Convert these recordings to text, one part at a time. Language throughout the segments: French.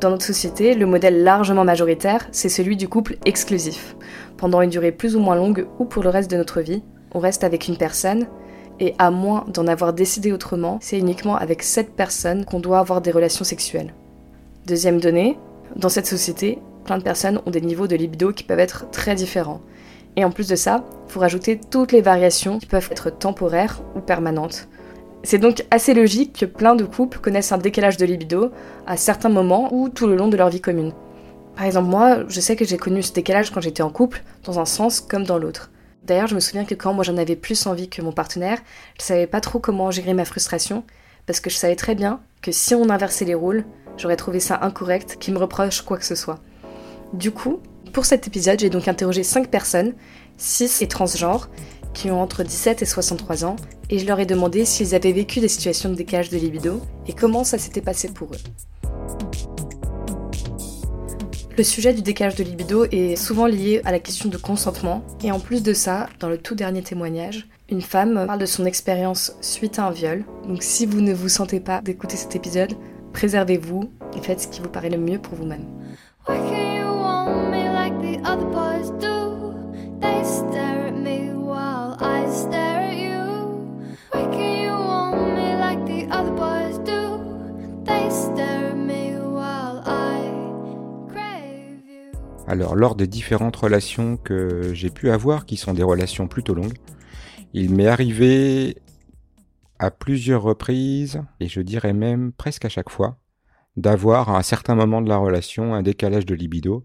Dans notre société, le modèle largement majoritaire, c'est celui du couple exclusif. Pendant une durée plus ou moins longue ou pour le reste de notre vie, on reste avec une personne et à moins d'en avoir décidé autrement, c'est uniquement avec cette personne qu'on doit avoir des relations sexuelles. Deuxième donnée, dans cette société, plein de personnes ont des niveaux de libido qui peuvent être très différents. Et en plus de ça, il faut rajouter toutes les variations qui peuvent être temporaires ou permanentes. C'est donc assez logique que plein de couples connaissent un décalage de libido à certains moments ou tout le long de leur vie commune. Par exemple, moi, je sais que j'ai connu ce décalage quand j'étais en couple, dans un sens comme dans l'autre. D'ailleurs, je me souviens que quand moi j'en avais plus envie que mon partenaire, je savais pas trop comment gérer ma frustration, parce que je savais très bien que si on inversait les rôles, j'aurais trouvé ça incorrect, qu'il me reproche quoi que ce soit. Du coup, pour cet épisode, j'ai donc interrogé 5 personnes, 6 et transgenres, qui ont entre 17 et 63 ans, et je leur ai demandé s'ils avaient vécu des situations de décalage de libido et comment ça s'était passé pour eux. Le sujet du décalage de libido est souvent lié à la question de consentement, et en plus de ça, dans le tout dernier témoignage, une femme parle de son expérience suite à un viol. Donc si vous ne vous sentez pas d'écouter cet épisode, préservez-vous et faites ce qui vous paraît le mieux pour vous-même. Alors, lors des différentes relations que j'ai pu avoir, qui sont des relations plutôt longues, il m'est arrivé à plusieurs reprises, et je dirais même presque à chaque fois, d'avoir à un certain moment de la relation un décalage de libido.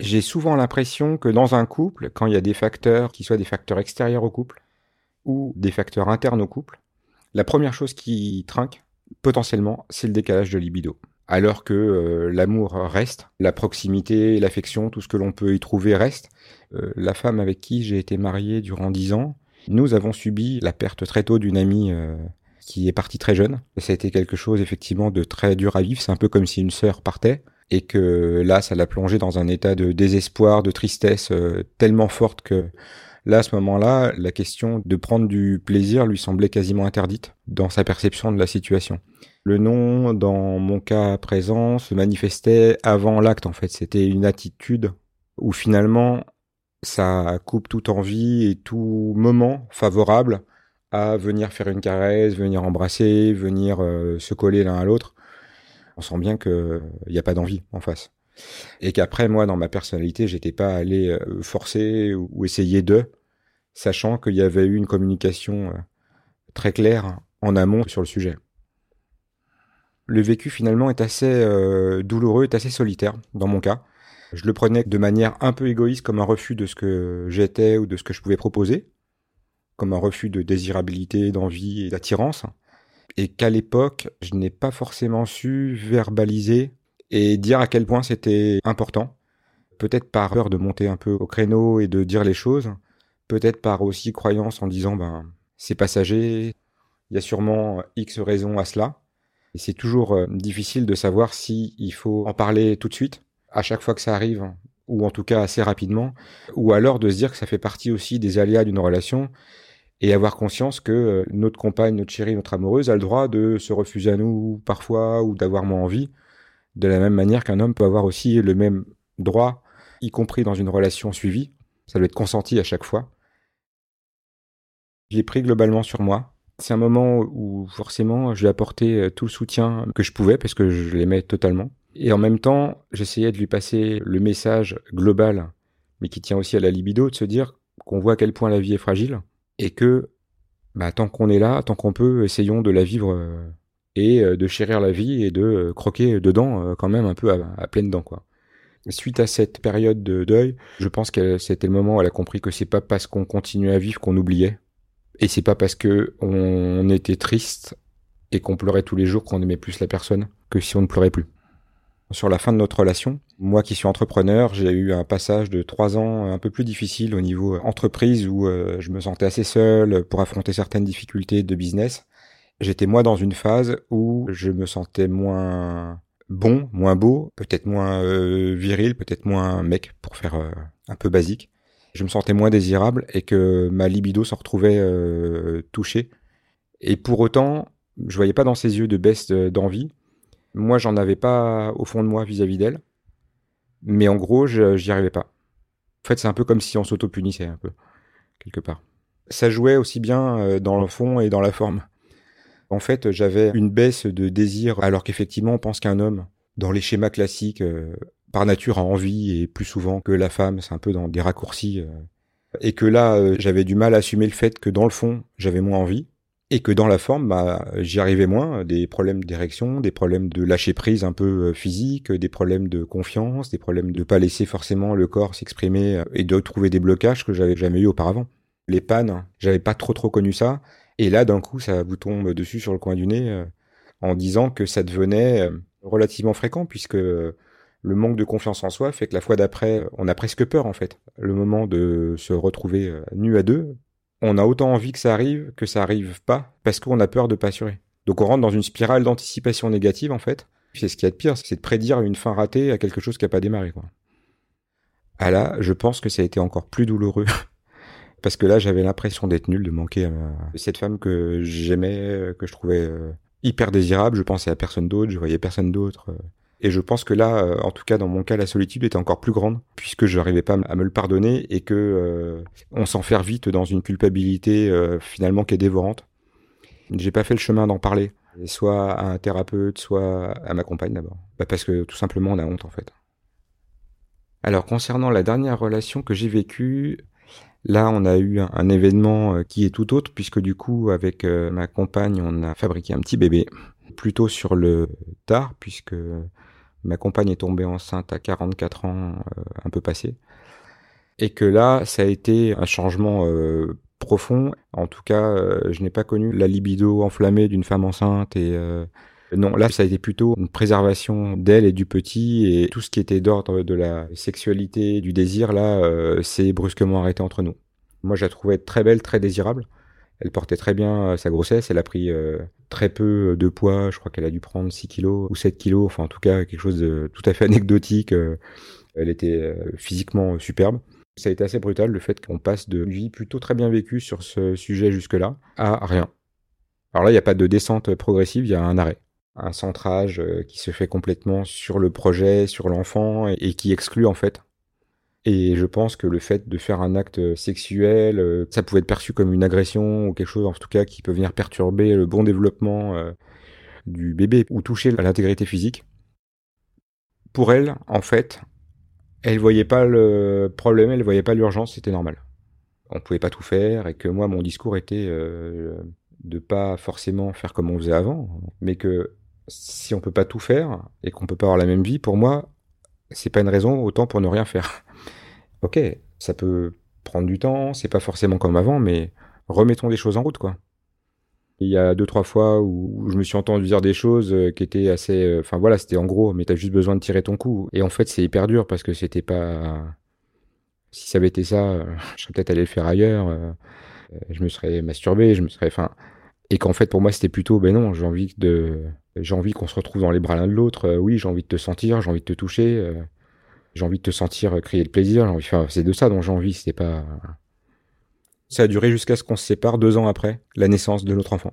J'ai souvent l'impression que dans un couple, quand il y a des facteurs qui soient des facteurs extérieurs au couple ou des facteurs internes au couple, la première chose qui trinque, potentiellement, c'est le décalage de libido alors que euh, l'amour reste, la proximité, l'affection, tout ce que l'on peut y trouver reste. Euh, la femme avec qui j'ai été marié durant dix ans, nous avons subi la perte très tôt d'une amie euh, qui est partie très jeune. Ça a été quelque chose effectivement de très dur à vivre. C'est un peu comme si une sœur partait et que là, ça l'a plongé dans un état de désespoir, de tristesse tellement forte que là, à ce moment-là, la question de prendre du plaisir lui semblait quasiment interdite dans sa perception de la situation. Le nom, dans mon cas présent, se manifestait avant l'acte en fait. C'était une attitude où finalement ça coupe toute envie et tout moment favorable à venir faire une caresse, venir embrasser, venir euh, se coller l'un à l'autre. On sent bien qu'il n'y a pas d'envie en face. Et qu'après, moi, dans ma personnalité, j'étais pas allé euh, forcer ou essayer de, sachant qu'il y avait eu une communication euh, très claire en amont sur le sujet le vécu finalement est assez euh, douloureux, est assez solitaire dans mon cas. Je le prenais de manière un peu égoïste comme un refus de ce que j'étais ou de ce que je pouvais proposer, comme un refus de désirabilité, d'envie et d'attirance, et qu'à l'époque, je n'ai pas forcément su verbaliser et dire à quel point c'était important, peut-être par peur de monter un peu au créneau et de dire les choses, peut-être par aussi croyance en disant ben c'est passager, il y a sûrement X raisons à cela, et c'est toujours euh, difficile de savoir si il faut en parler tout de suite, à chaque fois que ça arrive, ou en tout cas assez rapidement, ou alors de se dire que ça fait partie aussi des aléas d'une relation et avoir conscience que euh, notre compagne, notre chérie, notre amoureuse a le droit de se refuser à nous parfois ou d'avoir moins envie, de la même manière qu'un homme peut avoir aussi le même droit, y compris dans une relation suivie. Ça doit être consenti à chaque fois. J'ai pris globalement sur moi c'est un moment où forcément je lui apportais euh, tout le soutien que je pouvais parce que je l'aimais totalement. Et en même temps, j'essayais de lui passer le message global, mais qui tient aussi à la libido, de se dire qu'on voit à quel point la vie est fragile et que bah, tant qu'on est là, tant qu'on peut, essayons de la vivre euh, et euh, de chérir la vie et de croquer dedans quand même un peu à, à pleines dents quoi. Suite à cette période de deuil, je pense que c'était le moment où elle a compris que c'est pas parce qu'on continuait à vivre qu'on oubliait et c'est pas parce que on était triste et qu'on pleurait tous les jours qu'on aimait plus la personne que si on ne pleurait plus. Sur la fin de notre relation, moi qui suis entrepreneur, j'ai eu un passage de trois ans un peu plus difficile au niveau entreprise où euh, je me sentais assez seul pour affronter certaines difficultés de business. J'étais moi dans une phase où je me sentais moins bon, moins beau, peut-être moins euh, viril, peut-être moins mec pour faire euh, un peu basique je me sentais moins désirable et que ma libido s'en retrouvait euh, touchée. Et pour autant, je voyais pas dans ses yeux de baisse d'envie. Moi, j'en avais pas au fond de moi vis-à-vis d'elle. Mais en gros, j'y arrivais pas. En fait, c'est un peu comme si on s'auto-punissait un peu, quelque part. Ça jouait aussi bien euh, dans le fond et dans la forme. En fait, j'avais une baisse de désir, alors qu'effectivement, on pense qu'un homme, dans les schémas classiques, euh, par nature a envie et plus souvent que la femme, c'est un peu dans des raccourcis. Euh, et que là, j'avais du mal à assumer le fait que dans le fond, j'avais moins envie et que dans la forme, bah, j'y arrivais moins. Des problèmes d'érection, des problèmes de lâcher prise un peu euh, physique, des problèmes de confiance, des problèmes de pas laisser forcément le corps s'exprimer euh, et de trouver des blocages que j'avais jamais eu auparavant. Les pannes, j'avais pas trop trop connu ça. Et là, d'un coup, ça vous tombe dessus sur le coin du nez euh, en disant que ça devenait relativement fréquent puisque le manque de confiance en soi fait que la fois d'après, on a presque peur en fait. Le moment de se retrouver nu à deux, on a autant envie que ça arrive que ça arrive pas parce qu'on a peur de pas assurer. Donc on rentre dans une spirale d'anticipation négative en fait. C'est ce qu'il y a de pire, c'est de prédire une fin ratée à quelque chose qui a pas démarré quoi. Ah là, je pense que ça a été encore plus douloureux parce que là j'avais l'impression d'être nul, de manquer à cette femme que j'aimais, que je trouvais euh, hyper désirable. Je pensais à personne d'autre, je voyais personne d'autre. Euh. Et je pense que là, euh, en tout cas dans mon cas, la solitude était encore plus grande, puisque je n'arrivais pas à me le pardonner et que euh, on s'enferme vite dans une culpabilité euh, finalement qui est dévorante. J'ai pas fait le chemin d'en parler, soit à un thérapeute, soit à ma compagne d'abord, bah parce que tout simplement on a honte en fait. Alors concernant la dernière relation que j'ai vécue, là on a eu un, un, événement qui est tout autre, puisque du coup avec ma compagne on a fabriqué un petit bébé, plutôt sur le tard, puisque ma compagne est tombée enceinte à 44 ans, euh, un peu passé. Et que là, ça a été un changement euh, profond. En tout cas, euh, je n'ai pas connu la libido enflammée d'une femme enceinte et non, là, ça a été plutôt une préservation d'elle et du petit et tout ce qui était d'ordre de la sexualité, du désir, là, s'est brusquement arrêté entre nous. Moi, je la trouvais très belle, très désirable. Elle portait très bien sa grossesse. Elle a pris très peu de poids. Je crois qu'elle a dû prendre 6 kilos ou 7 kilos. Enfin, en tout cas, quelque chose de tout à fait anecdotique. Euh, elle était euh, physiquement superbe. Ça a été assez brutal le fait qu'on passe de vie plutôt très bien vécue sur ce sujet jusque-là à rien. Alors là, il n'y a pas de descente progressive, il y a un arrêt. Un centrage euh, qui se fait complètement sur le projet, sur l'enfant et qui exclut en fait et je pense que le fait de faire un acte sexuel, euh, ça pouvait être perçu comme une agression ou quelque chose en tout cas qui peut venir perturber le bon développement euh, du bébé ou toucher à l'intégrité physique. Pour elle, en fait, elle voyait pas le problème, elle voyait pas l'urgence, c'était normal. On pouvait pas tout faire et que moi mon discours était euh, de pas forcément faire comme on faisait avant, mais que si on peut pas tout faire et qu'on peut pas avoir la même vie, pour moi, c'est pas une raison autant pour ne rien faire ok, ça peut prendre du temps, c'est pas forcément comme avant, mais remettons des choses en route, quoi. Il y a deux, trois fois où je me suis entendu dire des choses euh, qui étaient assez, euh, enfin voilà, c'était en gros, mais t'as juste besoin de tirer ton coup. Et en fait, c'est hyper dur parce que c'était pas, si ça avait été ça, euh, je serais peut-être allé le faire ailleurs, je me serais masturbé, je me serais, enfin, et qu'en fait pour moi c'était plutôt, ben non, j'ai envie de, j'ai envie qu'on se retrouve dans les bras l'un de l'autre. oui, j'ai envie de te sentir, j'ai envie de te toucher j'ai envie de te sentir crier le plaisir. C'est de ça dont j'ai envie. Pas. Ça a duré jusqu'à ce qu'on se sépare deux ans après la naissance de notre enfant.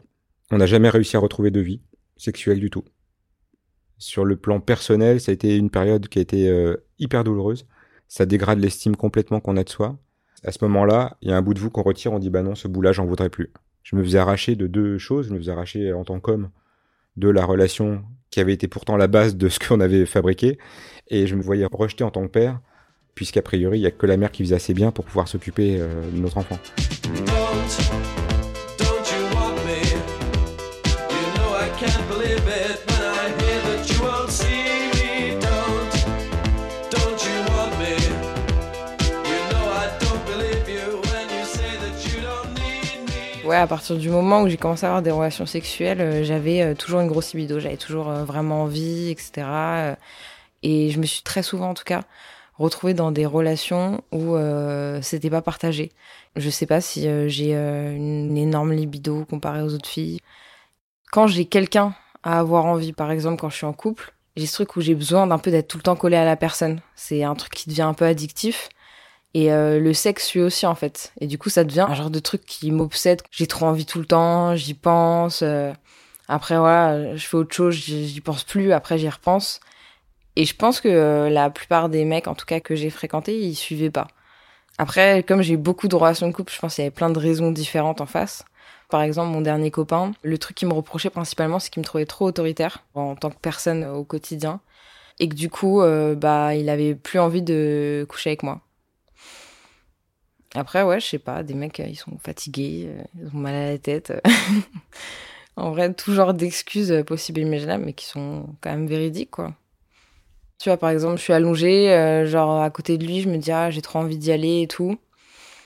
On n'a jamais réussi à retrouver de vie sexuelle du tout. Sur le plan personnel, ça a été une période qui a été euh, hyper douloureuse. Ça dégrade l'estime complètement qu'on a de soi. À ce moment-là, il y a un bout de vous qu'on retire, on dit bah non, ce bout-là, j'en voudrais plus. Je me faisais arracher de deux choses. Je me faisais arracher en tant qu'homme de la relation qui avait été pourtant la base de ce qu'on avait fabriqué. Et je me voyais rejeté en tant que père, puisqu'a priori, il n'y a que la mère qui faisait assez bien pour pouvoir s'occuper euh, de notre enfant. Ouais, à partir du moment où j'ai commencé à avoir des relations sexuelles, euh, j'avais euh, toujours une grosse libido, j'avais toujours euh, vraiment envie, etc. et je me suis très souvent, en tout cas, retrouvée dans des relations où c'était pas partagé. Je sais pas si j'ai une énorme libido comparée aux autres filles. Quand j'ai quelqu'un à avoir envie, par exemple, quand je suis en couple, j'ai ce truc où j'ai besoin d'un peu d'être tout le temps collé à la personne. C'est un truc qui devient un peu addictif. Et euh, le sexe lui aussi en fait. Et du coup ça devient un genre de truc qui m'obsède. J'ai trop envie tout le temps, j'y pense. Euh. Après, voilà, je fais autre chose, j'y pense plus, après j'y repense. Et je pense que euh, la plupart des mecs, en tout cas que j'ai fréquentés, ils suivaient pas. Après, comme j'ai beaucoup de relations de couple, je pense qu'il y avait plein de raisons différentes en face. Par exemple, mon dernier copain, le truc qu'il me reprochait principalement, c'est qu'il me trouvait trop autoritaire en tant que personne au quotidien. Et que du coup, euh, bah, il avait plus envie de coucher avec moi. Après, ouais, je sais pas, des mecs, ils sont fatigués, euh, ils ont mal à la tête. en vrai, tout genre d'excuses possibles et imaginables, mais qui sont quand même véridiques, quoi. Tu vois, par exemple, je suis allongée, euh, genre à côté de lui, je me dis, ah, j'ai trop envie d'y aller et tout.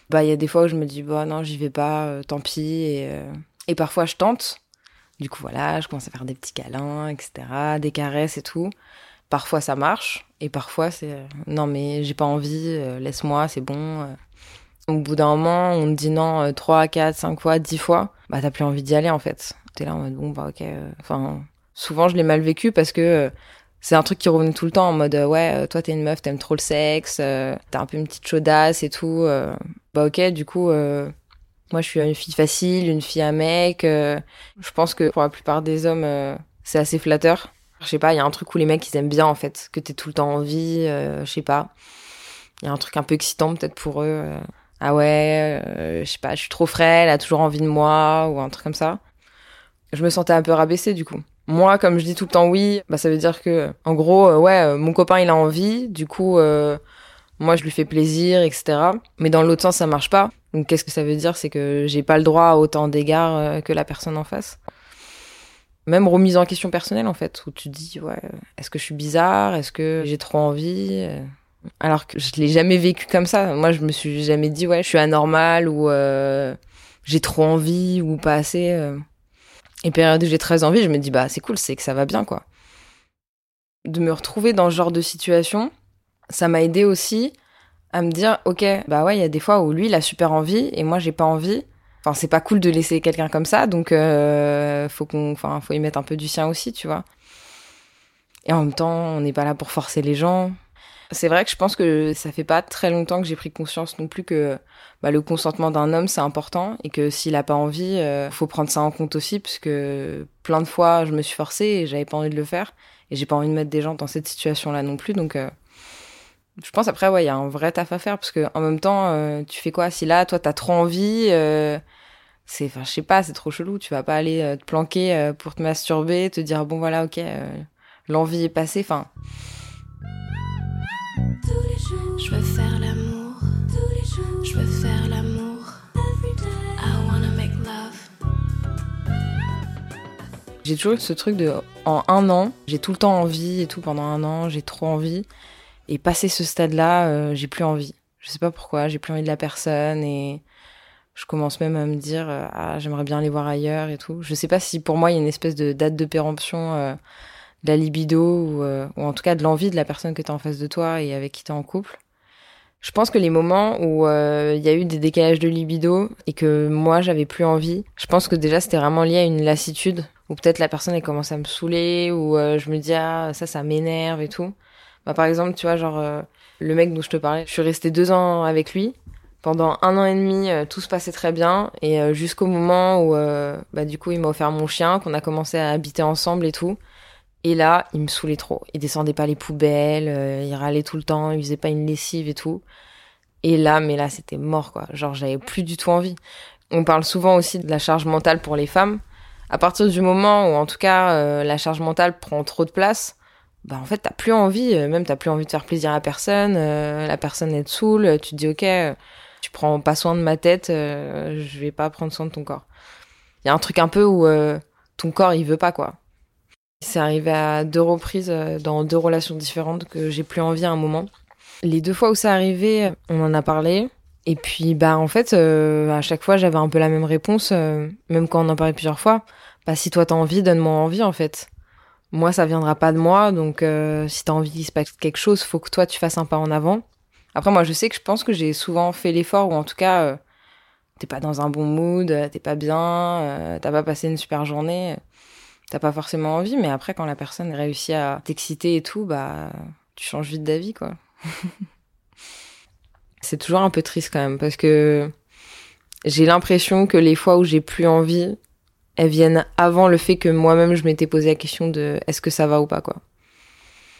Bah, il y a des fois où je me dis, bah non, j'y vais pas, euh, tant pis. Et, euh, et parfois, je tente. Du coup, voilà, je commence à faire des petits câlins, etc., des caresses et tout. Parfois, ça marche. Et parfois, c'est, non, mais j'ai pas envie, laisse-moi, c'est bon. Au bout d'un moment, on te dit non 3, 4, 5 fois, 10 fois. Bah, t'as plus envie d'y aller, en fait. T'es là en mode, bon, bah, ok. Enfin, souvent, je l'ai mal vécu parce que c'est un truc qui revenait tout le temps en mode euh, ouais euh, toi t'es une meuf t'aimes trop le sexe euh, t'as un peu une petite chaudasse et tout bah ok du coup moi je suis une fille facile une fille à mec je pense que pour la plupart des hommes c'est assez flatteur. Je sais pas il y a un truc où les mecs ils aiment bien en fait que t'es tout le temps en vie je sais pas. Il y a un truc un peu excitant peut-être pour eux ah ouais je sais pas je suis trop frêle elle a toujours envie de moi ou un truc comme ça. Je me sentais un peu rabaissée du coup moi, comme je dis tout le temps oui, bah ça veut dire que, en gros, euh, ouais, euh, mon copain il a envie, du coup, euh, moi je lui fais plaisir, etc. Mais dans l'autre sens, ça marche pas. Donc qu'est-ce que ça veut dire? C'est que j'ai pas le droit à autant d'égards que la personne en face. Même remise en question personnelle en fait, où tu dis ouais, est-ce que je suis bizarre? Est-ce que j'ai trop envie? Alors que je l'ai jamais vécu comme ça. Moi, je me suis jamais dit ouais, je suis anormal ou j'ai trop envie ou pas assez. Et période où j'ai très envie, je me dis, bah, c'est cool, c'est que ça va bien, quoi. De me retrouver dans ce genre de situation, ça m'a aidé aussi à me dire, ok, bah ouais, il y a des fois où lui, il a super envie et moi, j'ai pas envie. Enfin, c'est pas cool de laisser quelqu'un comme ça, donc euh, faut qu'on, enfin, faut y mettre un peu du sien aussi, tu vois. Et en même temps, on n'est pas là pour forcer les gens. C'est vrai que je pense que ça fait pas très longtemps que j'ai pris conscience non plus que bah, le consentement d'un homme c'est important et que s'il a pas envie, euh, faut prendre ça en compte aussi parce plein de fois je me suis forcée et j'avais pas envie de le faire et j'ai pas envie de mettre des gens dans cette situation là non plus. Donc euh, je pense après ouais il y a un vrai taf à faire parce que en même temps euh, tu fais quoi si là toi t'as trop envie c'est enfin je sais pas c'est trop chelou. Tu vas pas aller te planquer pour te masturber te dire bon voilà ok l'envie est passée. Enfin je veux faire l'amour. Je veux faire l'amour. I wanna make love. J'ai toujours ce truc de en un an, j'ai tout le temps envie et tout pendant un an, j'ai trop envie. Et passer ce stade-là, euh, j'ai plus envie. Je sais pas pourquoi, j'ai plus envie de la personne et je commence même à me dire euh, ah j'aimerais bien aller voir ailleurs et tout. Je sais pas si pour moi il y a une espèce de date de péremption euh, la libido ou, euh, ou en tout cas de l'envie de la personne que tu en face de toi et avec qui tu en couple. Je pense que les moments où euh, il y a eu des décalages de libido et que moi j'avais plus envie, je pense que déjà c'était vraiment lié à une lassitude ou peut-être la personne elle commence à me saouler ou euh, je me dis ah ça ça m'énerve et tout. Bah, par exemple tu vois genre le mec dont je te parlais, je suis restée deux ans avec lui. Pendant un an et demi, tout se passait très bien et jusqu'au moment où bah du coup il m'a offert mon chien, qu'on a commencé à habiter ensemble et tout. Et là, il me saoulait trop. Il descendait pas les poubelles, euh, il râlait tout le temps, il faisait pas une lessive et tout. Et là, mais là, c'était mort, quoi. Genre, j'avais plus du tout envie. On parle souvent aussi de la charge mentale pour les femmes. À partir du moment où, en tout cas, euh, la charge mentale prend trop de place, bah en fait, t'as plus envie, euh, même t'as plus envie de faire plaisir à personne. la personne est saoule, tu te dis ok, tu prends pas soin de ma tête, je vais pas prendre soin de ton corps. Il y a un truc un peu où ton corps il veut pas quoi. C'est arrivé à deux reprises euh, dans deux relations différentes que j'ai plus envie à un moment. Les deux fois où c'est arrivé, on en a parlé. Et puis, bah, en fait, euh, à chaque fois, j'avais un peu la même réponse, euh, même quand on en parlait plusieurs fois. Bah, si toi t'as envie, donne-moi envie, en fait. Moi, ça viendra pas de moi, donc si t'as envie qu'il se passe quelque chose, faut que toi tu fasses un pas en avant. Après, moi, je sais que je pense que j'ai souvent fait l'effort, ou en tout cas, t'es pas dans un bon mood, t'es pas bien, t'as pas passé une super journée t'as pas forcément envie, mais après, quand la personne réussit à t'exciter et tout, bah, tu changes vite d'avis, quoi. c'est toujours un peu triste quand même, parce que j'ai l'impression que les fois où j'ai plus envie, elles viennent avant le fait que moi-même je m'étais posé la question de est-ce que ça va ou pas quoi.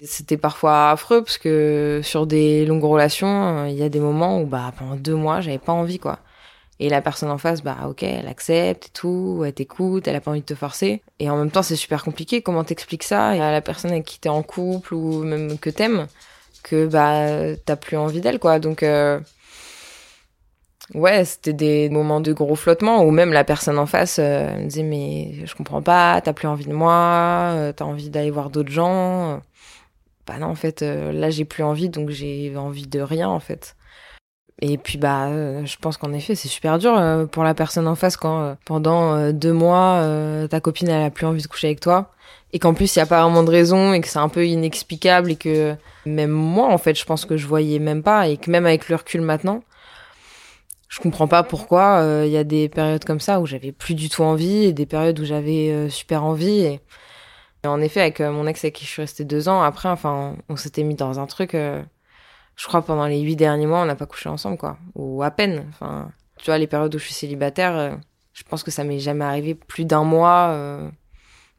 C'était parfois affreux parce que sur des longues relations, il y a des moments où bah pendant deux mois j'avais pas envie quoi. Et la personne en face, bah ok, elle accepte et tout, elle t'écoute, elle a pas envie de te forcer. Et en même temps, c'est super compliqué. Comment t'expliques ça? À la personne avec qui t'es en couple ou même que t'aimes que bah t'as plus envie d'elle quoi. Donc euh, ouais, c'était des moments de gros flottement où même la personne en face euh, me disait mais je comprends pas, t'as plus envie de moi, euh, t'as envie d'aller voir d'autres gens. Bah non en fait là j'ai plus envie donc j'ai envie de rien en fait. Et puis bah, euh, je pense qu'en effet, c'est super dur euh, pour la personne en face quand euh, pendant deux mois ta copine elle a plus envie de coucher avec toi. Et qu'en plus il y a pas vraiment de raison et que c'est un peu inexplicable et que même moi en fait, je pense que je voyais même pas et que même avec le recul maintenant, je comprends pas pourquoi il y a des périodes comme ça où j'avais plus du tout envie et des périodes où j'avais super envie et, en effet avec mon ex avec qui je suis restée deux ans après, enfin on s'était mis dans un truc je crois pendant les huit derniers mois, on n'a pas couché ensemble, quoi. Ou à peine. Enfin, tu vois, les périodes où je suis célibataire, euh, je pense que ça m'est jamais arrivé plus d'un mois euh,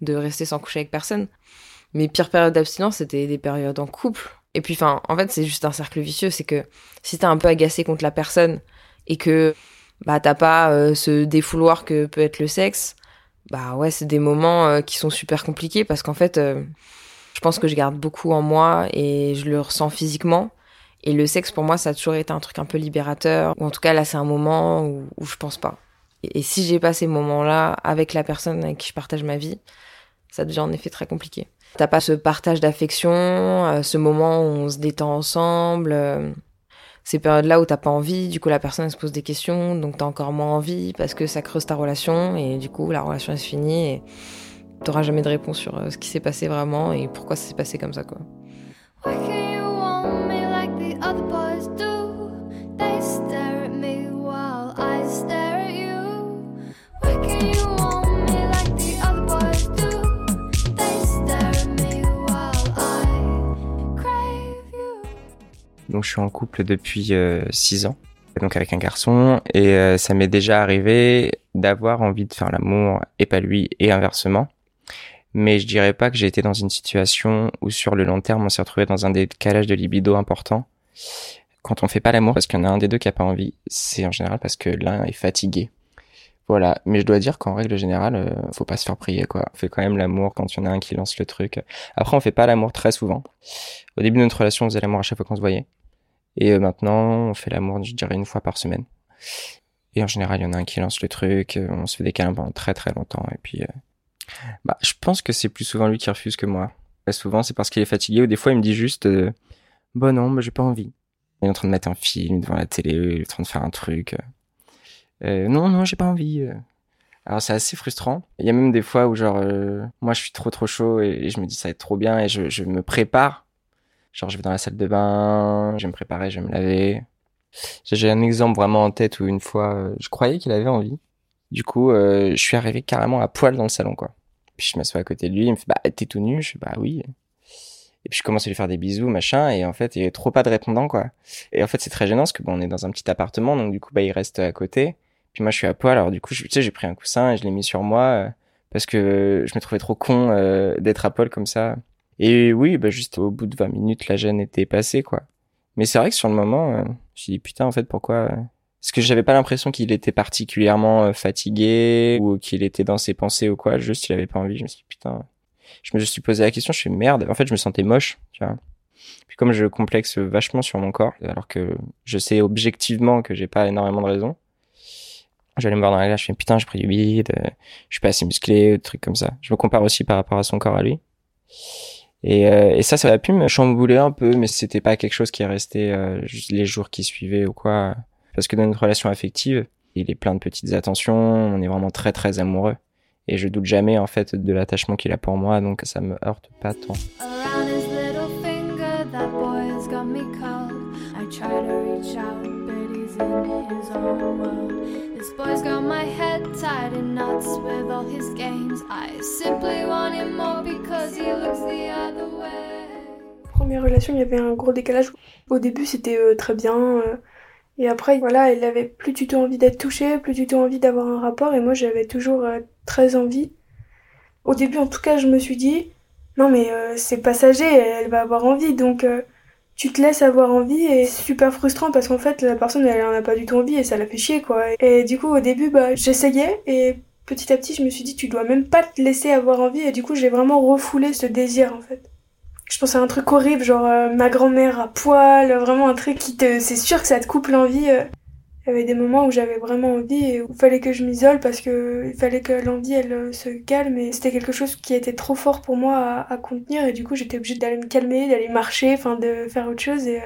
de rester sans coucher avec personne. Mes pires périodes d'abstinence, c'était des périodes en couple. Et puis, enfin, en fait, c'est juste un cercle vicieux. C'est que si t'es un peu agacé contre la personne et que bah t'as pas euh, ce défouloir que peut être le sexe, bah ouais, c'est des moments qui sont super compliqués parce qu'en fait, je pense que je garde beaucoup en moi et je le ressens physiquement. Et le sexe, pour moi, ça a toujours été un truc un peu libérateur. Ou en tout cas, là, c'est un moment où, où je pense pas. Et, si j'ai pas ces moments-là avec la personne avec qui je partage ma vie, ça devient en effet très compliqué. T'as pas ce partage d'affection, euh, ce moment où on se détend ensemble, euh, ces périodes-là où t'as pas envie, du coup la personne se pose des questions, donc t'as encore moins envie parce que ça creuse ta relation et du coup la relation elle se finit et t'auras jamais de réponse sur euh, ce qui s'est passé vraiment et pourquoi ça s'est passé comme ça quoi. Donc je suis en couple depuis 6 euh, ans, donc avec un garçon, et euh, ça m'est déjà arrivé d'avoir envie de faire l'amour et pas lui, et inversement. Mais je dirais pas que j'ai été dans une situation où sur le long terme on s'est retrouvé dans un décalage de libido important. Quand on fait pas l'amour parce qu'il y en a un des deux qui a pas envie, c'est en général parce que l'un est fatigué. Voilà, mais je dois dire qu'en règle générale, euh, faut pas se faire prier quoi. On fait quand même l'amour quand il y en a un qui lance le truc. Après, on fait pas l'amour très souvent. Au début de notre relation, on faisait l'amour à chaque fois qu'on se voyait. Et euh, maintenant, on fait l'amour, je dirais, une fois par semaine. Et en général, il y en a un qui lance le truc, euh, on se fait des câlins pendant très très longtemps. Et puis, euh, bah, je pense que c'est plus souvent lui qui refuse que moi. Souvent, c'est parce qu'il est fatigué, ou des fois, il me dit juste, bon non, mais j'ai pas envie. Il est en train de mettre un film devant la télé, il est en train de faire un truc. Non, non, j'ai pas envie. Alors c'est assez frustrant. Il y a même des fois où genre, moi je suis trop trop chaud et, je me dis ça va être trop bien et je me prépare Genre, je vais dans la salle de bain, je vais me préparer, je vais me laver. J'ai un exemple vraiment en tête où une fois, euh, je croyais qu'il avait envie. Du coup, euh, je suis arrivé carrément à poil dans le salon, quoi. Puis je m'assois à côté de lui, il me fait, bah, t'es tout nu? Je fais, bah oui. Et puis je commence à lui faire des bisous, machin, et en fait, il y trop pas de répondant, quoi. Et en fait, c'est très gênant parce que bon, on est dans un petit appartement, donc du coup, bah, il reste à côté. Puis moi, je suis à poil, alors du coup, tu sais, j'ai pris un coussin et je l'ai mis sur moi euh, parce que je me trouvais trop con d'être à poil comme ça. Et oui, bah juste au bout de 20 minutes, la gêne était passée, quoi. Mais c'est vrai que sur le moment, euh, je me suis dit, putain, en fait, pourquoi euh, Parce que j'avais pas l'impression qu'il était particulièrement euh, fatigué ou qu'il était dans ses pensées ou quoi. Juste, il avait pas envie. Je me suis dit, putain. Je me suis posé la question, je suis merde. En fait, je me sentais moche, tu vois. Puis comme je complexe vachement sur mon corps, alors que je sais objectivement que j'ai pas énormément de raisons, j'allais me voir dans la glace, je fais putain, j'ai pris du bide, je suis pas assez musclé, des trucs comme ça. Je me compare aussi par rapport à son corps à lui. Et, euh, et ça, ça a pu me chambouler un peu, mais c'était pas quelque chose qui est resté euh, les jours qui suivaient ou quoi. Parce que dans notre relation affective, il est plein de petites attentions, on est vraiment très très amoureux. Et je doute jamais en fait de l'attachement qu'il a pour moi, donc ça me heurte pas tant. This boy's got my head tied in knots with all his games. I simply want him more because he looks the other way. Première relation, il y avait un gros décalage. Au début, c'était euh, très bien. Euh, Et après, voilà, elle avait plus du tout envie d'être touchée, plus du tout envie d'avoir un rapport, et moi j'avais toujours euh, très envie. Au début, en tout cas, je me suis dit, non mais c'est passager, elle va avoir envie, donc tu te laisses avoir envie, et c'est super frustrant parce qu'en fait, la personne, elle en a pas du tout envie, et ça la fait chier, quoi. Et du coup, au début, bah, j'essayais, et petit à petit, je me suis dit, tu dois même pas te laisser avoir envie, et du coup, j'ai vraiment refoulé ce désir, en fait je pense à un truc horrible, genre euh, ma grand-mère à poil, vraiment un truc qui te, c'est sûr que ça te coupe l'envie. Euh. Il y avait des moments où j'avais vraiment envie et où il fallait que je m'isole parce que il fallait que l'envie elle euh, se calme et c'était quelque chose qui était trop fort pour moi à, contenir et du coup j'étais obligée d'aller me calmer, d'aller marcher, enfin de faire autre chose et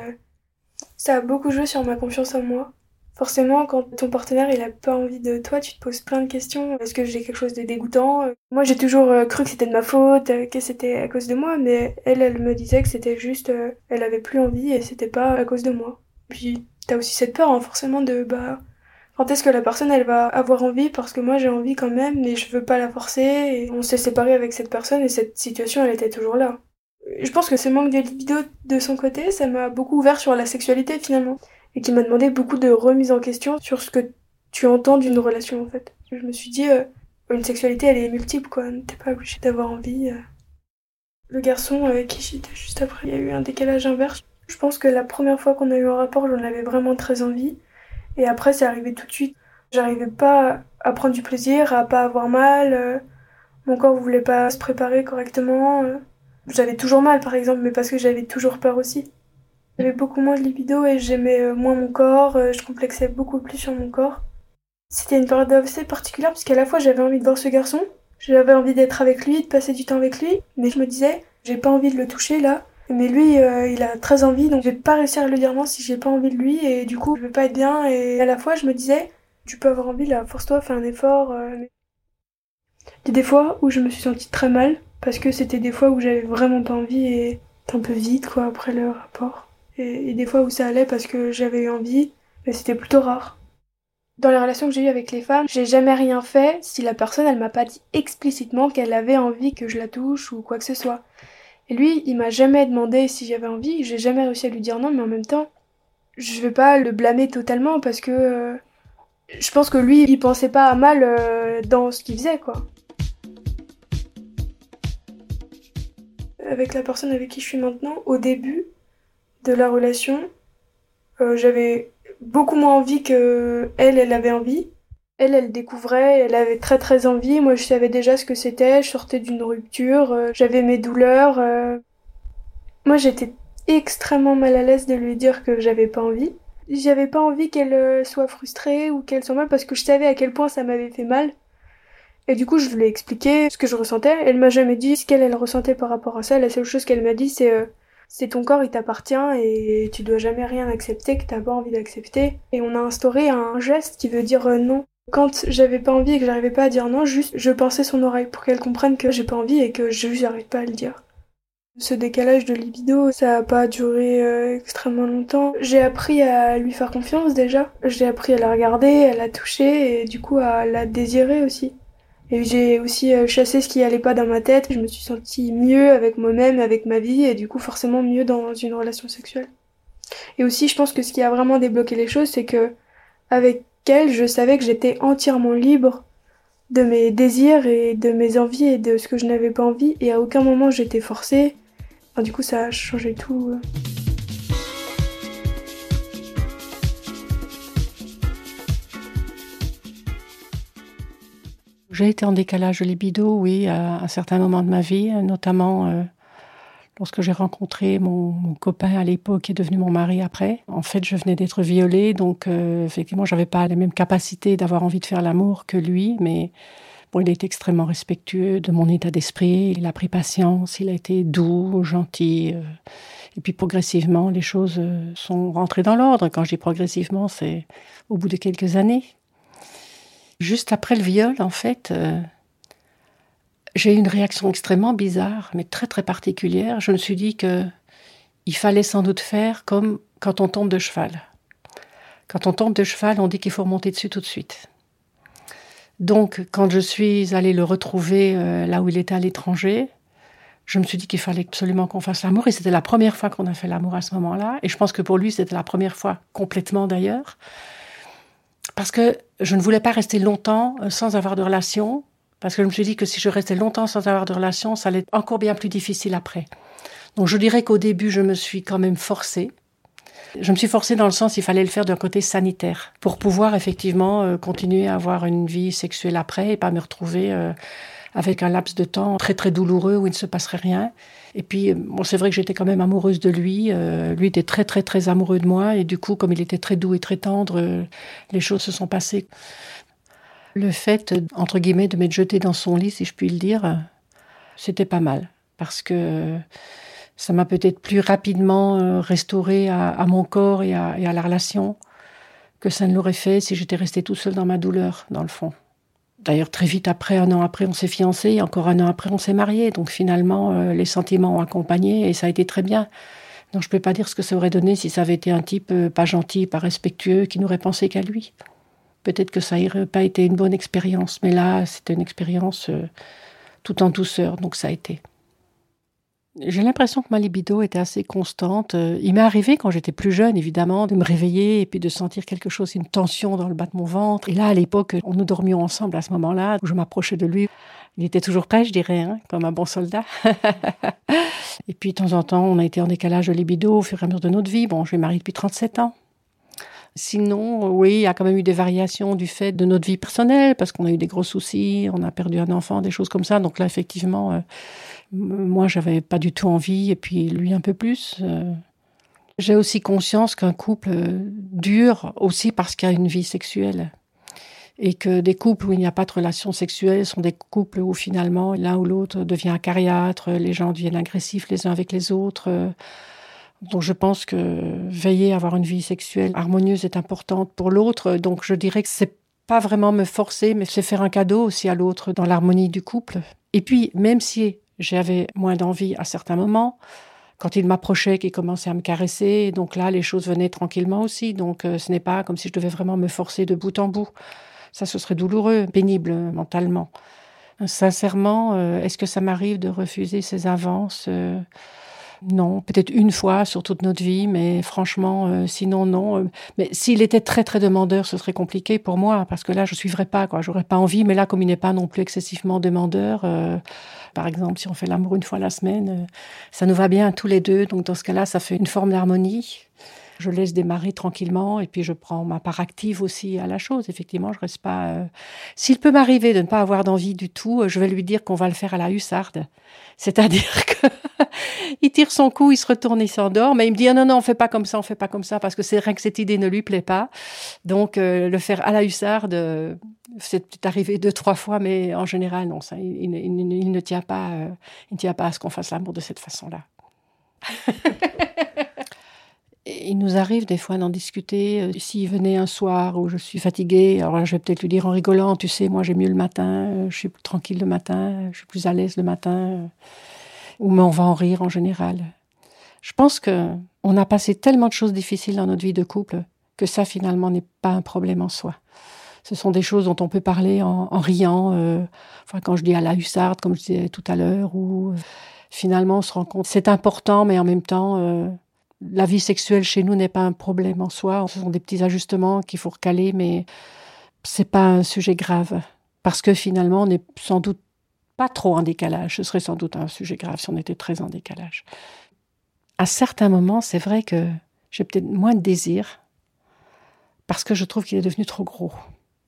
ça a beaucoup joué sur ma confiance en moi. Forcément, quand ton partenaire il a pas envie de toi, tu te poses plein de questions. Est-ce que j'ai quelque chose de dégoûtant? Moi, j'ai toujours euh, cru que c'était de ma faute, euh, que c'était à cause de moi, mais elle, elle me disait que c'était juste, euh, elle avait plus envie et c'était pas à cause de moi. Puis t'as aussi cette peur, hein, forcément, de bah quand est-ce que la personne elle va avoir envie? Parce que moi j'ai envie quand même, mais je veux pas la forcer. Et on s'est séparé avec cette personne et cette situation elle était toujours là. Je pense que ce manque de libido de son côté, ça m'a beaucoup ouvert sur la sexualité finalement et qui m'a demandé beaucoup de remise en question sur ce que tu entends d'une relation en fait. Je me suis dit, euh, une sexualité elle est multiple quoi, t'es pas obligé d'avoir envie. Euh. Le garçon avec qui j'étais juste après, il y a eu un décalage inverse. Je pense que la première fois qu'on a eu un rapport, j'en avais vraiment très envie. Et après, c'est arrivé tout de suite. J'arrivais pas à prendre du plaisir, à pas avoir mal. Euh. Mon corps voulait pas se préparer correctement. J'avais toujours mal, par exemple, mais parce que j'avais toujours peur aussi. J'avais beaucoup moins de libido et j'aimais euh, moins mon corps, euh, je complexais beaucoup plus sur mon corps. C'était une période assez particulière parce qu'à la fois j'avais envie de voir ce garçon, j'avais envie d'être avec lui, de passer du temps avec lui, mais je me disais, j'ai pas envie de le toucher là. Mais lui, euh, il a très envie, donc je vais pas réussir à le dire non si j'ai pas envie de lui, et du coup, je vais pas être bien. Et à la fois, je me disais, tu peux avoir envie là, force-toi, fais un effort. Il y a des fois où je me suis sentie très mal, parce que c'était des fois où j'avais vraiment pas envie et un peu vide quoi après le rapport et, des fois où ça allait parce que j'avais eu envie, mais c'était plutôt rare. Dans les relations que j'ai eues avec les femmes, j'ai jamais rien fait si la personne elle m'a pas dit explicitement qu'elle avait envie que je la touche ou quoi que ce soit. Et lui, il m'a jamais demandé si j'avais envie, j'ai jamais réussi à lui dire non, mais en même temps, je vais pas le blâmer totalement parce que euh, je pense que lui, il pensait pas mal euh, dans ce qu'il faisait quoi. Avec la personne avec qui je suis maintenant, au début, de la relation. Euh, j'avais beaucoup moins envie que elle, elle avait envie. Elle, elle découvrait, elle avait très très envie. Moi, je savais déjà ce que c'était. Je sortais d'une rupture, euh, j'avais mes douleurs. Euh. Moi, j'étais extrêmement mal à l'aise de lui dire que j'avais pas envie. J'avais pas envie qu'elle soit frustrée ou qu'elle soit mal parce que je savais à quel point ça m'avait fait mal. Et du coup, je voulais expliquer ce que je ressentais. Elle m'a jamais dit ce qu'elle elle ressentait par rapport à ça. La seule chose qu'elle m'a dit, c'est c'est ton corps, il t'appartient et tu dois jamais rien accepter que t'as pas envie d'accepter. Et on a instauré un geste qui veut dire euh, non. Quand j'avais pas envie et que j'arrivais pas à dire non, juste je pensais son oreille pour qu'elle comprenne que j'ai pas envie et que je j'arrive pas à le dire. Ce décalage de libido, ça a pas duré euh, extrêmement longtemps. J'ai appris à lui faire confiance déjà. J'ai appris à la regarder, à la toucher et du coup à la désirer aussi. Et j'ai aussi euh, chassé ce qui allait pas dans ma tête. Je me suis sentie mieux avec moi-même, avec ma vie, et du coup forcément mieux dans une relation sexuelle. Et aussi, je pense que ce qui a vraiment débloqué les choses, c'est que avec elle, je savais que j'étais entièrement libre de mes désirs et de mes envies et de ce que je n'avais pas envie, et à aucun moment j'étais forcée. du coup, ça a changé tout. Euh. J'ai été en décalage libido, oui, à un certain moment de ma vie, notamment euh, lorsque j'ai rencontré mon, copain à l'époque, qui est devenu mon mari après. En fait, je venais d'être violée, donc euh, effectivement, j'avais pas les mêmes capacités d'avoir envie de faire l'amour que lui, mais bon, il est extrêmement respectueux de mon état d'esprit. Il a pris patience, il a été doux, gentil. Euh, et puis progressivement, les choses sont rentrées dans l'ordre. Quand je dis progressivement, c'est au bout de quelques années. Juste après le viol, en fait, euh, j'ai eu une réaction extrêmement bizarre, mais très très particulière. Je me suis dit que il fallait sans doute faire comme quand on tombe de cheval. Quand on tombe de cheval, on dit qu'il faut remonter dessus tout de suite. Donc, quand je suis allée le retrouver euh, là où il était à l'étranger, je me suis dit qu'il fallait absolument qu'on fasse l'amour. Et c'était la première fois qu'on a fait l'amour à ce moment-là. Et je pense que pour lui, c'était la première fois complètement d'ailleurs. Parce que je ne voulais pas rester longtemps euh, sans avoir de relation. Parce que je me suis dit que si je restais longtemps sans avoir de relation, ça allait être encore bien plus difficile après. Donc je dirais qu'au début, je me suis quand même forcée. Je me suis forcée dans le sens qu'il fallait le faire d'un côté sanitaire pour pouvoir effectivement euh, continuer à avoir une vie sexuelle après et pas me retrouver euh, avec un laps de temps très très douloureux où il ne se passerait rien. Et puis, euh, bon, c'est vrai que j'étais quand même amoureuse de lui. lui était très très très amoureux de moi. Et du coup, comme il était très doux et très tendre, les choses se sont passées. Le fait, entre guillemets, de m'être jetée dans son lit, si je puis le dire, c'était pas mal. Parce que ça m'a peut-être plus rapidement euh, restauré à, mon corps et à, la relation que ça ne l'aurait fait si j'étais restée tout seul dans ma douleur, dans le fond. D'ailleurs, très vite après, un an après, on s'est fiancés, et encore un an après, on s'est mariés. Donc finalement, euh, les sentiments ont accompagné et ça a été très bien. Donc je ne peux pas dire ce que ça aurait donné si ça avait été un type euh, pas gentil, pas respectueux, qui n'aurait pensé qu'à lui. Peut-être que ça n'aurait pas été une bonne expérience, mais là, c'était une expérience tout en douceur, donc ça a été. J'ai l'impression que ma libido était assez constante. Euh, il m'est arrivé quand j'étais plus jeune, évidemment, de me réveiller et puis de sentir quelque chose, une tension dans le bas de mon ventre. Et là, à l'époque, nous dormions ensemble à ce moment-là, où je m'approchais de lui. Il était toujours prêt, je dirais, hein, comme un bon soldat. et puis, de temps en temps, on a été en décalage de libido au fur et à mesure de notre vie. Bon, je suis mariée depuis 37 ans. Sinon, oui, il y a quand même eu des variations du fait de notre vie personnelle, parce qu'on a eu des gros soucis, on a perdu un enfant, des choses comme ça. Donc là, effectivement, euh, moi, j'avais pas du tout envie, et puis lui un peu plus. Euh. J'ai aussi conscience qu'un couple euh, dure aussi parce qu'il y a une vie sexuelle. Et que des couples où il n'y a pas de relation sexuelle sont des couples où finalement l'un ou l'autre devient acariâtre, les gens deviennent agressifs les uns avec les autres. Donc je pense que veiller à avoir une vie sexuelle harmonieuse est importante pour l'autre. Donc je dirais que c'est pas vraiment me forcer, mais c'est faire un cadeau aussi à l'autre dans l'harmonie du couple. Et puis, même si j'avais moins d'envie à certains moments. Quand il m'approchait, qu'il commençait à me caresser, donc là, les choses venaient tranquillement aussi. Donc euh, ce n'est pas comme si je devais vraiment me forcer de bout en bout. Ça, ce serait douloureux, pénible mentalement. Sincèrement, euh, est-ce que ça m'arrive de refuser ces avances euh, non, peut-être une fois sur toute notre vie, mais franchement, euh, sinon non. Euh, mais s'il était très très demandeur, ce serait compliqué pour moi parce que là, je suivrais pas quoi. J'aurais pas envie. Mais là, comme il n'est pas non plus excessivement demandeur, euh, par exemple, si on fait l'amour une fois la semaine, ça nous va bien tous les deux. Donc dans ce cas-là, ça fait une forme d'harmonie. Je laisse démarrer tranquillement et puis je prends ma part active aussi à la chose. Effectivement, je reste pas. S'il peut m'arriver de ne pas avoir d'envie du tout, je vais lui dire qu'on va le faire à la hussarde. C'est-à-dire que il tire son coup, il se retourne, il s'endort, mais il me dit ah non non, on fait pas comme ça, on fait pas comme ça parce que c'est vrai que cette idée ne lui plaît pas. Donc euh, le faire à la hussarde, euh, c'est arrivé deux trois fois, mais en général non, ça, il, ne tient pas, euh, il ne tient pas à ce qu'on fasse l'amour de cette il nous arrive des fois d'en discuter. S'il venait un soir où je suis fatiguée, alors là, je vais peut-être lui dire en rigolant, tu sais, moi j'ai mieux le matin, je suis plus tranquille le matin, je suis plus à l'aise le matin ou mais on va en rire en général. Je pense que on a passé tellement de choses difficiles dans notre vie de couple que ça finalement n'est pas un problème en soi. Ce sont des choses dont on peut parler en, riant. Euh, enfin, quand je dis à la hussarde, comme je disais tout à l'heure, ou euh, finalement on se rend compte c'est important, mais en même temps euh, la vie sexuelle chez nous n'est pas un problème en soi. Ce sont des petits ajustements qu'il faut recaler, mais c'est pas un sujet grave parce que finalement on est sans doute pas trop en décalage. Ce serait sans doute un sujet grave si on était très en décalage. À certains moments, c'est vrai que j'ai peut-être moins de désir parce que je trouve qu'il est devenu trop gros.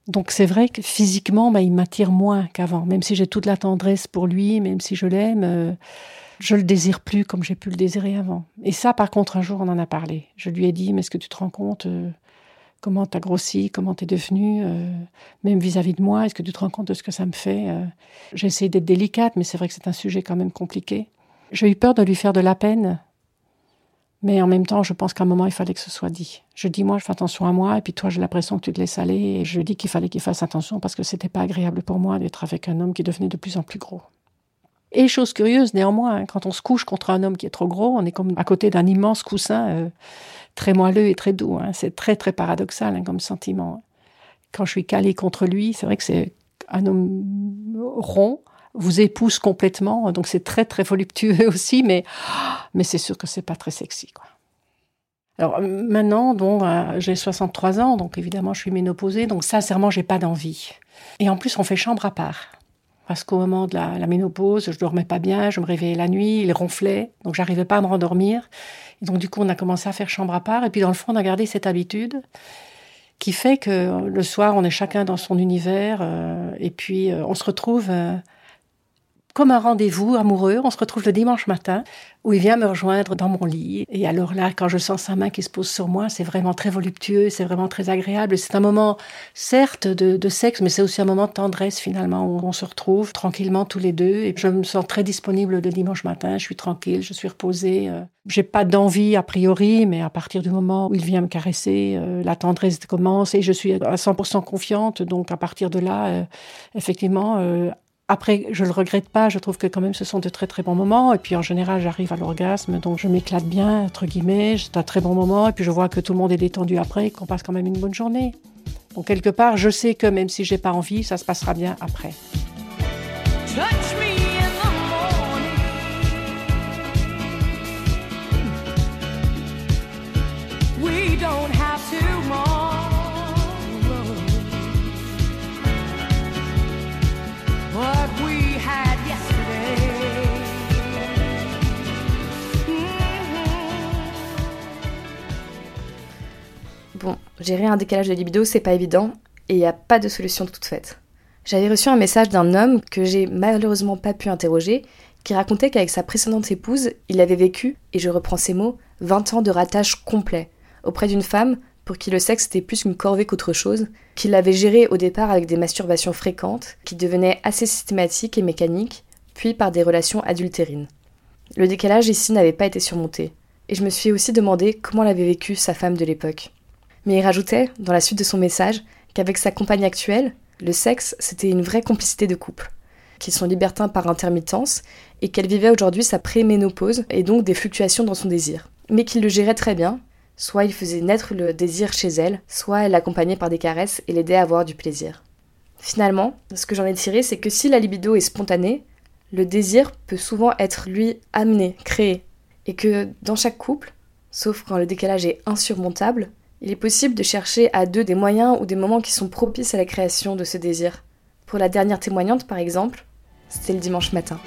Donc c'est vrai que physiquement, bah, il m'attire moins qu'avant. Même si j'ai toute la tendresse pour lui, même si je l'aime, euh, je le désire plus comme j'ai pu le désirer avant. Et ça, par contre, un jour, on en a parlé. Je lui ai dit, mais est-ce que tu te rends compte euh, comment t'as grossi, comment t'es devenu, euh, même vis-à-vis de moi, est-ce que tu te rends compte de ce que ça me fait euh? J'ai essayé d'être délicate, mais c'est vrai que c'est un sujet quand même compliqué. J'ai eu peur de lui faire de la peine, mais en même temps, je pense qu'à un moment, il fallait que ce soit dit. Je dis, moi, je fais attention à moi, et puis toi, j'ai l'impression que tu te laisses aller, et je dis qu'il fallait qu'il fasse attention parce que c'était pas agréable pour moi d'être avec un homme qui devenait de plus en plus gros. Et chose curieuse, néanmoins, hein, quand on se couche contre un homme qui est trop gros, on est comme à côté d'un immense coussin. Euh, très moelleux et très doux. Hein. C'est très, très paradoxal hein, comme sentiment. Quand je suis calée contre lui, c'est vrai que c'est un homme rond, vous épouse complètement. Donc c'est très très voluptueux aussi, mais mais c'est sûr que c'est pas très sexy quoi. Alors maintenant, bon, euh, j'ai 63 ans, donc évidemment je suis ménopausée, donc sincèrement j'ai pas d'envie. Et en plus on fait chambre à part. Parce qu'au moment de la, la, ménopause, je dormais pas bien, je me réveillais la nuit, il ronflait, donc j'arrivais pas à me rendormir. Et donc du coup on a commencé à faire chambre à part, et puis dans le fond on a gardé cette habitude qui fait que le soir on est chacun dans son univers, euh, et puis euh, on se retrouve euh, comme un rendez-vous amoureux. On se retrouve le dimanche matin où il vient me rejoindre dans mon lit. Et alors là, quand je sens sa main qui se pose sur moi, c'est vraiment très voluptueux, c'est vraiment très agréable. C'est un moment, certes, de, sexe, mais c'est aussi un moment de tendresse finalement où on se retrouve tranquillement tous les deux. Et je me sens très disponible le dimanche matin. Je suis tranquille, je suis reposée. Euh. J'ai pas d'envie a priori, mais à partir du moment où il vient me caresser, euh, la tendresse commence et je suis à 100% confiante. Donc à partir de là, euh, effectivement, après, je le regrette pas, je trouve que quand même ce sont de très très bons moments. Et puis en général, j'arrive à l'orgasme, donc je m'éclate bien, entre guillemets, c'est un très bon moment. Et puis je vois que tout le monde est détendu après, qu'on passe quand même une bonne journée. Donc quelque part, je sais que même si j'ai pas envie, ça se passera bien après. Gérer un décalage de libido, c'est pas évident, et il n'y a pas de solution toute faite. J'avais reçu un message d'un homme que j'ai malheureusement pas pu interroger, qui racontait qu'avec sa précédente épouse, il avait vécu, et je reprends ses mots, 20 ans de ratage complet, auprès d'une femme pour qui le sexe était plus une corvée qu'autre chose, qu'il avait géré au départ avec des masturbations fréquentes, qui devenaient assez systématiques et mécaniques, puis par des relations adultérines. Le décalage ici n'avait pas été surmonté, et je me suis aussi demandé comment l'avait vécu sa femme de l'époque. Mais il rajoutait, dans la suite de son message, qu'avec sa compagne actuelle, le sexe, c'était une vraie complicité de couple, qu'ils sont libertins par intermittence, et qu'elle vivait aujourd'hui sa préménopause et donc des fluctuations dans son désir. Mais qu'il le gérait très bien, soit il faisait naître le désir chez elle, soit elle l'accompagnait par des caresses et l'aidait à avoir du plaisir. Finalement, ce que j'en ai tiré, c'est que si la libido est spontanée, le désir peut souvent être lui amené, créé, et que dans chaque couple, sauf quand le décalage est insurmontable, il est possible de chercher à deux des moyens ou des moments qui sont propices à la création de ce désir. Pour la dernière témoignante, par exemple, c'était le dimanche matin.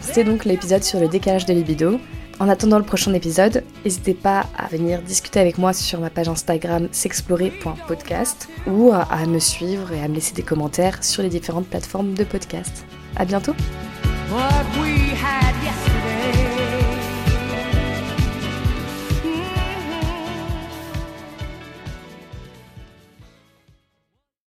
C'était donc l'épisode sur le décalage de libido. En attendant le prochain épisode, n'hésitez pas à venir discuter avec moi sur ma page Instagram s'explorer.podcast ou à me suivre et à me laisser des commentaires sur les différentes plateformes de podcast. À bientôt! what we